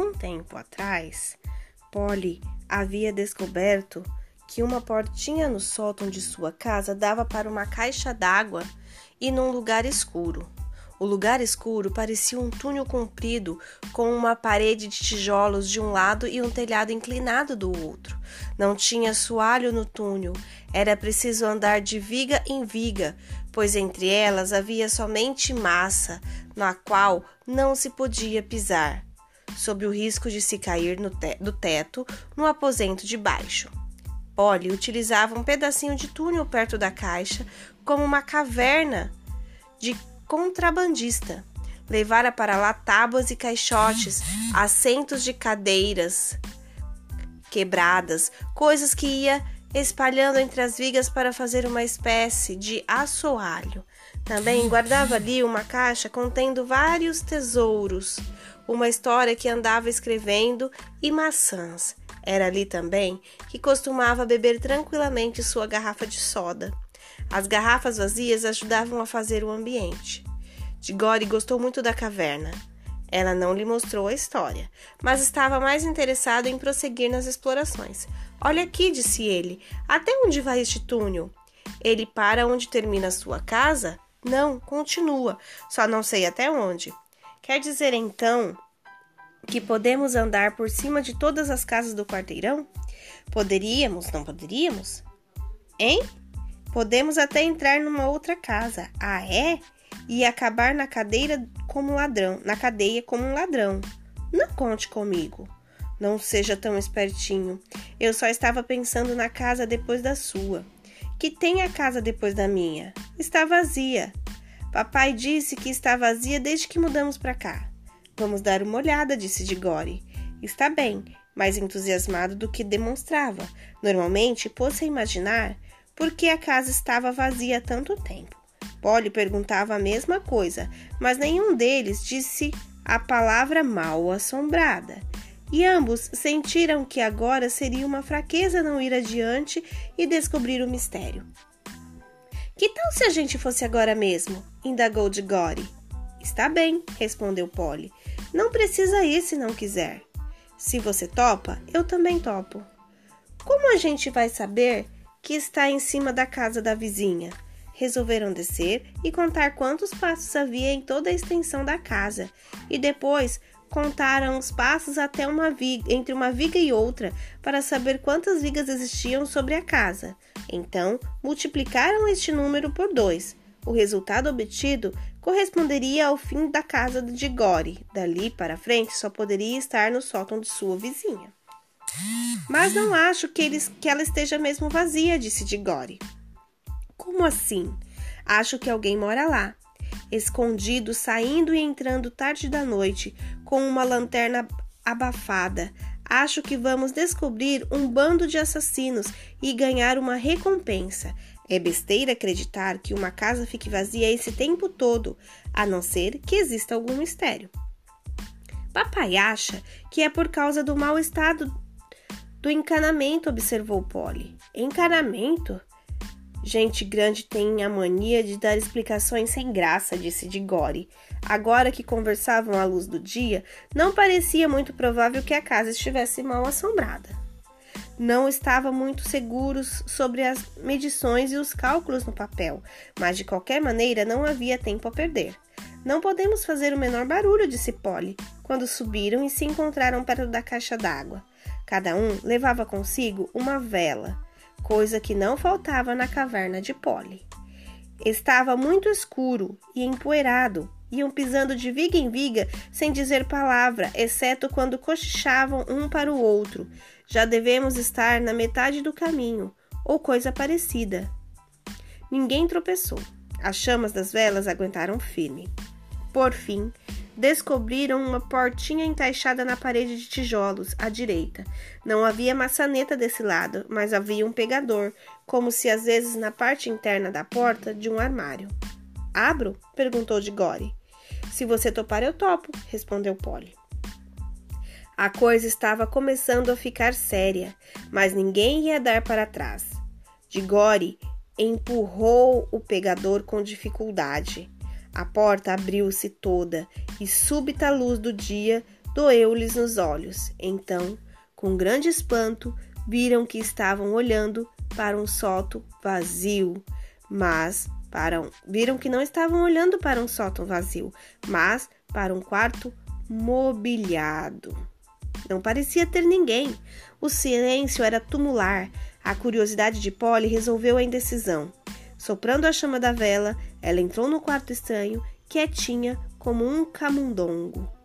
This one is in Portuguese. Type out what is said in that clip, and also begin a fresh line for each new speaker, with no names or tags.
Algum tempo atrás, Polly havia descoberto que uma portinha no sótão de sua casa dava para uma caixa d'água e num lugar escuro. O lugar escuro parecia um túnel comprido com uma parede de tijolos de um lado e um telhado inclinado do outro. Não tinha soalho no túnel, era preciso andar de viga em viga, pois entre elas havia somente massa, na qual não se podia pisar, sob o risco de se cair te do teto no aposento de baixo. Polly utilizava um pedacinho de túnel perto da caixa como uma caverna de contrabandista. Levara para lá tábuas e caixotes, assentos de cadeiras quebradas, coisas que ia espalhando entre as vigas para fazer uma espécie de assoalho. Também guardava ali uma caixa contendo vários tesouros, uma história que andava escrevendo e maçãs. Era ali também que costumava beber tranquilamente sua garrafa de soda. As garrafas vazias ajudavam a fazer o ambiente. Digori gostou muito da caverna. Ela não lhe mostrou a história, mas estava mais interessado em prosseguir nas explorações. Olha aqui, disse ele. Até onde vai este túnel? Ele para onde termina sua casa? Não, continua. Só não sei até onde. Quer dizer então que podemos andar por cima de todas as casas do quarteirão? Poderíamos, não poderíamos? Hein? Podemos até entrar numa outra casa. Ah, é? E acabar na cadeira como ladrão, na cadeia como um ladrão. Não conte comigo. Não seja tão espertinho. Eu só estava pensando na casa depois da sua. Que tem a casa depois da minha? Está vazia. Papai disse que está vazia desde que mudamos para cá. Vamos dar uma olhada, disse Digore. Está bem, mais entusiasmado do que demonstrava. Normalmente, pôs-se a imaginar por que a casa estava vazia há tanto tempo. Polly perguntava a mesma coisa, mas nenhum deles disse a palavra mal assombrada. E ambos sentiram que agora seria uma fraqueza não ir adiante e descobrir o mistério. Que tal se a gente fosse agora mesmo? indagou de Gore. Está bem, respondeu Polly. Não precisa ir se não quiser. Se você topa, eu também topo. Como a gente vai saber que está em cima da casa da vizinha. Resolveram descer e contar quantos passos havia em toda a extensão da casa, e depois contaram os passos até uma viga, entre uma viga e outra para saber quantas vigas existiam sobre a casa. Então, multiplicaram este número por dois. O resultado obtido corresponderia ao fim da casa de Gore. Dali para frente, só poderia estar no sótão de sua vizinha. Mas não acho que, eles, que ela esteja mesmo vazia, disse Digore. Como assim? Acho que alguém mora lá. Escondido, saindo e entrando tarde da noite, com uma lanterna abafada. Acho que vamos descobrir um bando de assassinos e ganhar uma recompensa. É besteira acreditar que uma casa fique vazia esse tempo todo, a não ser que exista algum mistério. Papai acha que é por causa do mau estado do encanamento, observou Polly. Encanamento? Gente grande tem a mania de dar explicações sem graça, disse Digore. Agora que conversavam à luz do dia, não parecia muito provável que a casa estivesse mal assombrada. Não estava muito seguros sobre as medições e os cálculos no papel, mas de qualquer maneira não havia tempo a perder. Não podemos fazer o menor barulho, disse Polly, quando subiram e se encontraram perto da caixa d'água. Cada um levava consigo uma vela, coisa que não faltava na caverna de Polly. Estava muito escuro e empoeirado. Iam pisando de viga em viga sem dizer palavra, exceto quando cochichavam um para o outro. Já devemos estar na metade do caminho, ou coisa parecida. Ninguém tropeçou. As chamas das velas aguentaram firme. Por fim, descobriram uma portinha encaixada na parede de tijolos, à direita. Não havia maçaneta desse lado, mas havia um pegador, como se às vezes na parte interna da porta de um armário. Abro? perguntou de Gore. Se você topar, eu topo, respondeu Polly. A coisa estava começando a ficar séria, mas ninguém ia dar para trás. De Gore empurrou o pegador com dificuldade. A porta abriu-se toda e súbita luz do dia doeu-lhes nos olhos. Então, com grande espanto, viram que estavam olhando para um sótão vazio, mas para um, viram que não estavam olhando para um sótão vazio, mas para um quarto mobiliado. Não parecia ter ninguém. O silêncio era tumular. A curiosidade de Polly resolveu a indecisão. Soprando a chama da vela, ela entrou no quarto estranho, quietinha como um camundongo.